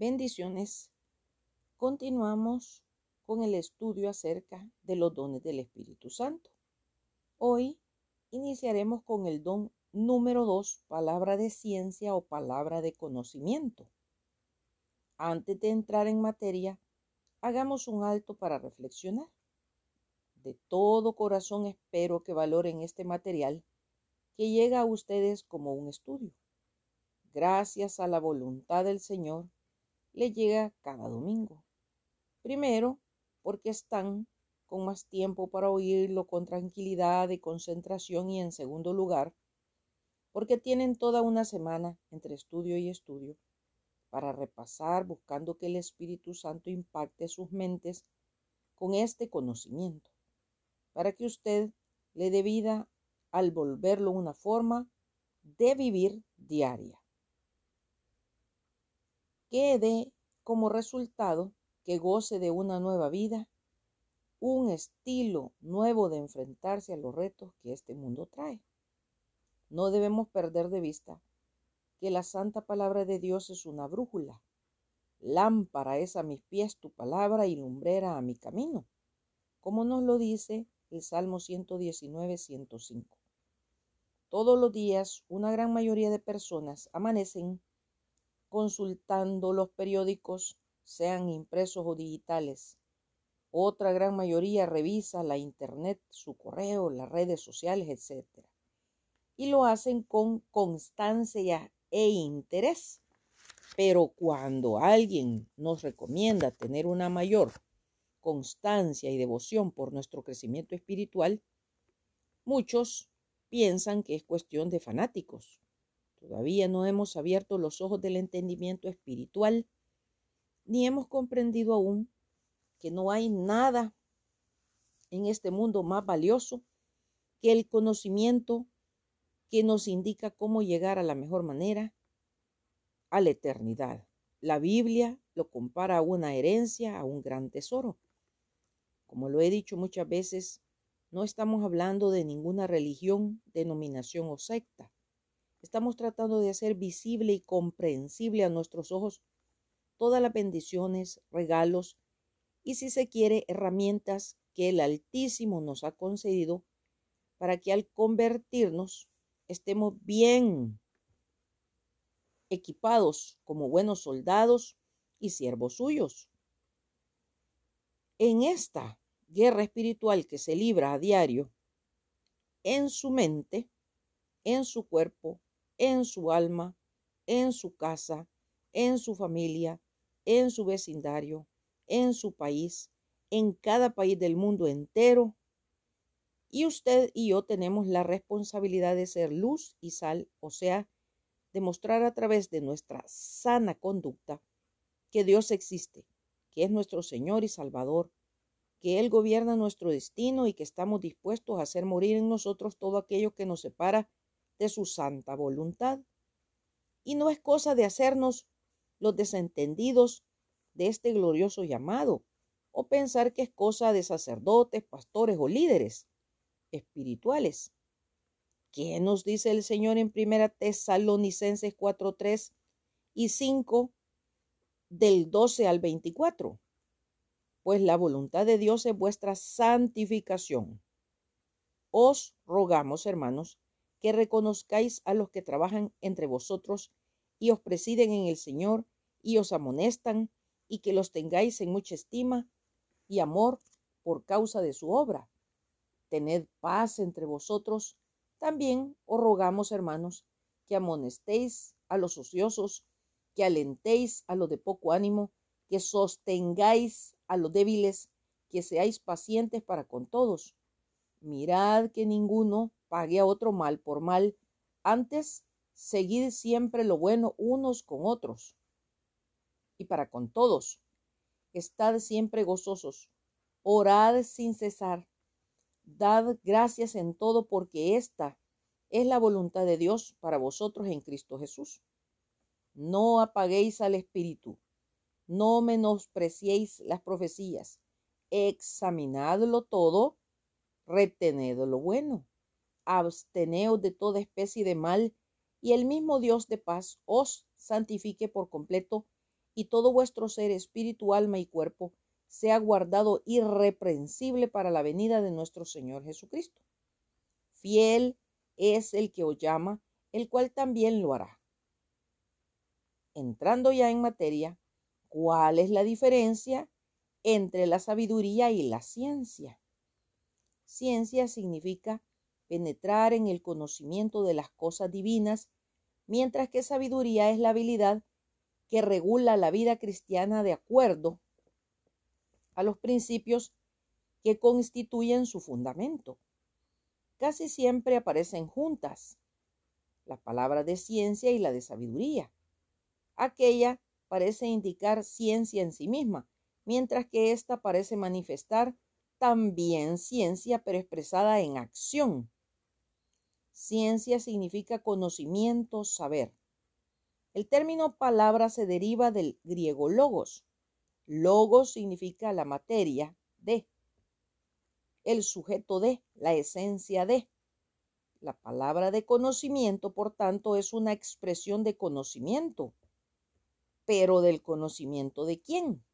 Bendiciones. Continuamos con el estudio acerca de los dones del Espíritu Santo. Hoy iniciaremos con el don número 2, palabra de ciencia o palabra de conocimiento. Antes de entrar en materia, hagamos un alto para reflexionar. De todo corazón espero que valoren este material que llega a ustedes como un estudio. Gracias a la voluntad del Señor, le llega cada domingo. Primero, porque están con más tiempo para oírlo con tranquilidad y concentración y en segundo lugar, porque tienen toda una semana entre estudio y estudio para repasar buscando que el Espíritu Santo impacte sus mentes con este conocimiento, para que usted le dé vida al volverlo una forma de vivir diaria que dé como resultado que goce de una nueva vida, un estilo nuevo de enfrentarse a los retos que este mundo trae. No debemos perder de vista que la santa palabra de Dios es una brújula. Lámpara es a mis pies tu palabra y lumbrera a mi camino, como nos lo dice el Salmo 119, 105. Todos los días una gran mayoría de personas amanecen consultando los periódicos, sean impresos o digitales. Otra gran mayoría revisa la internet, su correo, las redes sociales, etc. Y lo hacen con constancia e interés. Pero cuando alguien nos recomienda tener una mayor constancia y devoción por nuestro crecimiento espiritual, muchos piensan que es cuestión de fanáticos, Todavía no hemos abierto los ojos del entendimiento espiritual, ni hemos comprendido aún que no hay nada en este mundo más valioso que el conocimiento que nos indica cómo llegar a la mejor manera a la eternidad. La Biblia lo compara a una herencia, a un gran tesoro. Como lo he dicho muchas veces, no estamos hablando de ninguna religión, denominación o secta. Estamos tratando de hacer visible y comprensible a nuestros ojos todas las bendiciones, regalos y, si se quiere, herramientas que el Altísimo nos ha concedido para que al convertirnos estemos bien equipados como buenos soldados y siervos suyos. En esta guerra espiritual que se libra a diario, en su mente, en su cuerpo en su alma, en su casa, en su familia, en su vecindario, en su país, en cada país del mundo entero. Y usted y yo tenemos la responsabilidad de ser luz y sal, o sea, demostrar a través de nuestra sana conducta que Dios existe, que es nuestro Señor y Salvador, que Él gobierna nuestro destino y que estamos dispuestos a hacer morir en nosotros todo aquello que nos separa de su santa voluntad. Y no es cosa de hacernos los desentendidos de este glorioso llamado, o pensar que es cosa de sacerdotes, pastores o líderes espirituales. ¿Qué nos dice el Señor en primera Tesalonicenses 4:3 y 5 del 12 al 24? Pues la voluntad de Dios es vuestra santificación. Os rogamos, hermanos, que reconozcáis a los que trabajan entre vosotros y os presiden en el Señor y os amonestan, y que los tengáis en mucha estima y amor por causa de su obra. Tened paz entre vosotros. También os rogamos, hermanos, que amonestéis a los ociosos, que alentéis a los de poco ánimo, que sostengáis a los débiles, que seáis pacientes para con todos. Mirad que ninguno pague a otro mal por mal. Antes, seguid siempre lo bueno unos con otros y para con todos. Estad siempre gozosos, orad sin cesar, dad gracias en todo porque esta es la voluntad de Dios para vosotros en Cristo Jesús. No apaguéis al Espíritu, no menospreciéis las profecías, examinadlo todo, retened lo bueno absteneos de toda especie de mal, y el mismo Dios de paz os santifique por completo, y todo vuestro ser, espíritu, alma y cuerpo, sea guardado irreprensible para la venida de nuestro Señor Jesucristo. Fiel es el que os llama, el cual también lo hará. Entrando ya en materia, ¿cuál es la diferencia entre la sabiduría y la ciencia? Ciencia significa penetrar en el conocimiento de las cosas divinas, mientras que sabiduría es la habilidad que regula la vida cristiana de acuerdo a los principios que constituyen su fundamento. Casi siempre aparecen juntas la palabra de ciencia y la de sabiduría. Aquella parece indicar ciencia en sí misma, mientras que ésta parece manifestar también ciencia, pero expresada en acción. Ciencia significa conocimiento, saber. El término palabra se deriva del griego logos. Logos significa la materia de, el sujeto de, la esencia de. La palabra de conocimiento, por tanto, es una expresión de conocimiento. Pero del conocimiento de quién?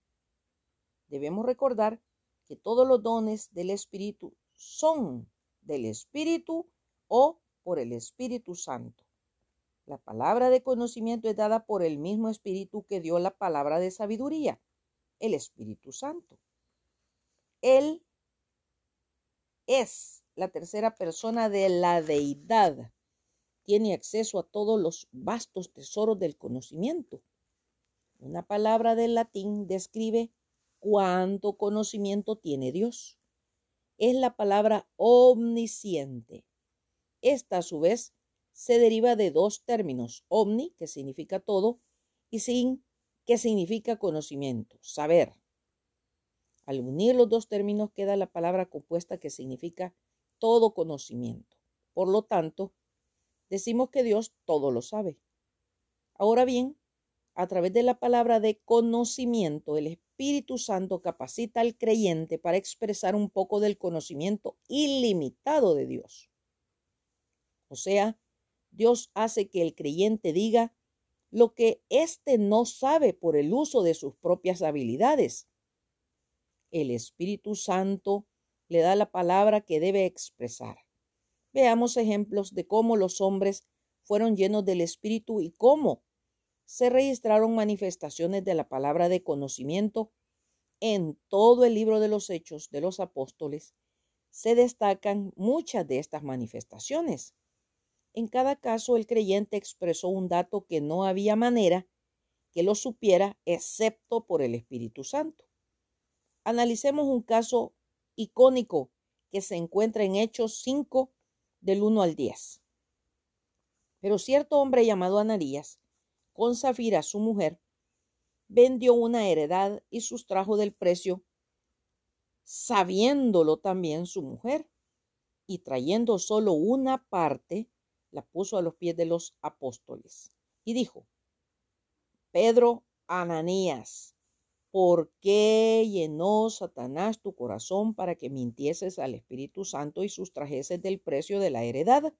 Debemos recordar que todos los dones del Espíritu son del Espíritu o por el Espíritu Santo. La palabra de conocimiento es dada por el mismo Espíritu que dio la palabra de sabiduría, el Espíritu Santo. Él es la tercera persona de la deidad. Tiene acceso a todos los vastos tesoros del conocimiento. Una palabra del latín describe cuánto conocimiento tiene Dios. Es la palabra omnisciente. Esta, a su vez, se deriva de dos términos, omni, que significa todo, y sin, que significa conocimiento, saber. Al unir los dos términos queda la palabra compuesta que significa todo conocimiento. Por lo tanto, decimos que Dios todo lo sabe. Ahora bien, a través de la palabra de conocimiento, el Espíritu Santo capacita al creyente para expresar un poco del conocimiento ilimitado de Dios. O sea, Dios hace que el creyente diga lo que éste no sabe por el uso de sus propias habilidades. El Espíritu Santo le da la palabra que debe expresar. Veamos ejemplos de cómo los hombres fueron llenos del Espíritu y cómo se registraron manifestaciones de la palabra de conocimiento en todo el libro de los Hechos de los Apóstoles. Se destacan muchas de estas manifestaciones. En cada caso, el creyente expresó un dato que no había manera que lo supiera excepto por el Espíritu Santo. Analicemos un caso icónico que se encuentra en Hechos 5 del 1 al 10. Pero cierto hombre llamado Anarías, con Zafira su mujer, vendió una heredad y sustrajo del precio, sabiéndolo también su mujer, y trayendo solo una parte, la puso a los pies de los apóstoles y dijo, Pedro, Ananías, ¿por qué llenó Satanás tu corazón para que mintieses al Espíritu Santo y sustrajeses del precio de la heredad?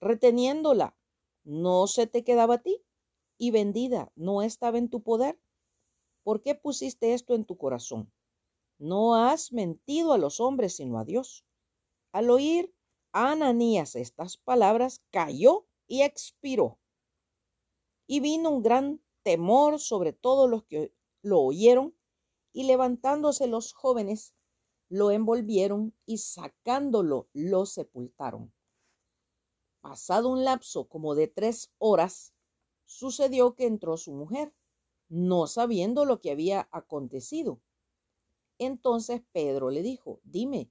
Reteniéndola, ¿no se te quedaba a ti? Y vendida, ¿no estaba en tu poder? ¿Por qué pusiste esto en tu corazón? No has mentido a los hombres, sino a Dios. Al oír Ananías estas palabras, cayó y expiró. Y vino un gran temor sobre todos los que lo oyeron, y levantándose los jóvenes, lo envolvieron y sacándolo, lo sepultaron. Pasado un lapso como de tres horas, sucedió que entró su mujer, no sabiendo lo que había acontecido. Entonces Pedro le dijo, dime,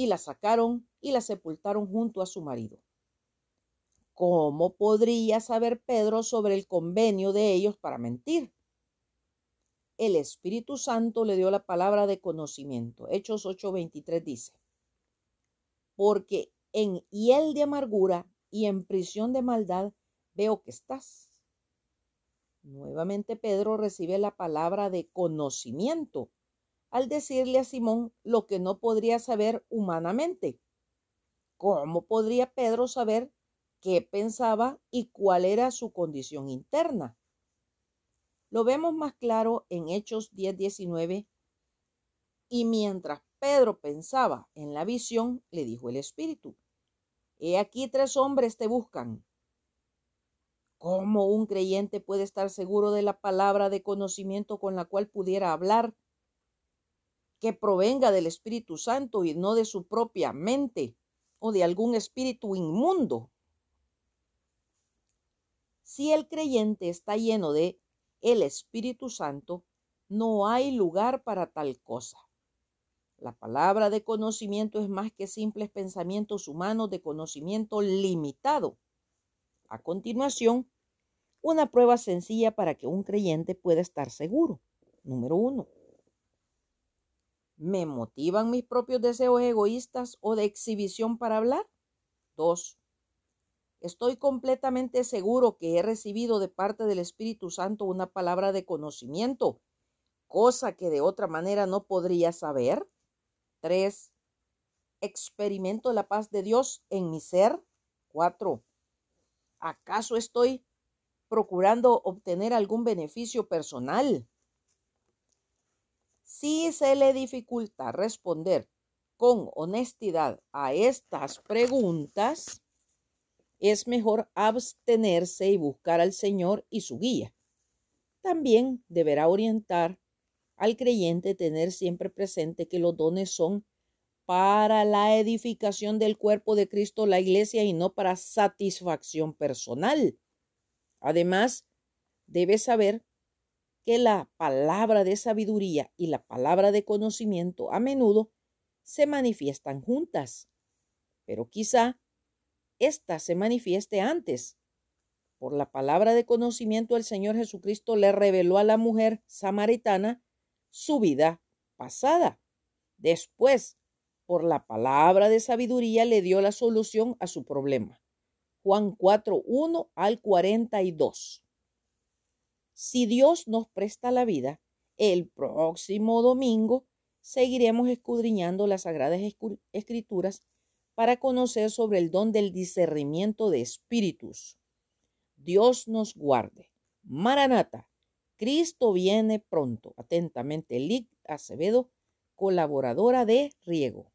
y la sacaron y la sepultaron junto a su marido. ¿Cómo podría saber Pedro sobre el convenio de ellos para mentir? el Espíritu Santo le dio la palabra de conocimiento. Hechos 8:23 dice, porque en hiel de amargura y en prisión de maldad veo que estás. Nuevamente Pedro recibe la palabra de conocimiento al decirle a Simón lo que no podría saber humanamente. ¿Cómo podría Pedro saber qué pensaba y cuál era su condición interna? Lo vemos más claro en Hechos 10:19. Y mientras Pedro pensaba en la visión, le dijo el Espíritu, He aquí tres hombres te buscan. ¿Cómo un creyente puede estar seguro de la palabra de conocimiento con la cual pudiera hablar que provenga del Espíritu Santo y no de su propia mente o de algún espíritu inmundo? Si el creyente está lleno de el Espíritu Santo, no hay lugar para tal cosa. La palabra de conocimiento es más que simples pensamientos humanos de conocimiento limitado. A continuación, una prueba sencilla para que un creyente pueda estar seguro. Número uno. ¿Me motivan mis propios deseos egoístas o de exhibición para hablar? Dos. Estoy completamente seguro que he recibido de parte del Espíritu Santo una palabra de conocimiento, cosa que de otra manera no podría saber. 3. Experimento la paz de Dios en mi ser. 4. ¿Acaso estoy procurando obtener algún beneficio personal? Si se le dificulta responder con honestidad a estas preguntas, es mejor abstenerse y buscar al Señor y su guía. También deberá orientar al creyente tener siempre presente que los dones son para la edificación del cuerpo de Cristo, la iglesia, y no para satisfacción personal. Además, debe saber que la palabra de sabiduría y la palabra de conocimiento a menudo se manifiestan juntas, pero quizá ésta se manifieste antes. Por la palabra de conocimiento el Señor Jesucristo le reveló a la mujer samaritana su vida pasada. Después, por la palabra de sabiduría, le dio la solución a su problema. Juan 4, 1 al 42. Si Dios nos presta la vida, el próximo domingo seguiremos escudriñando las Sagradas Escrituras para conocer sobre el don del discernimiento de espíritus. Dios nos guarde. Maranata. Cristo viene pronto. Atentamente, Lic Acevedo, colaboradora de Riego.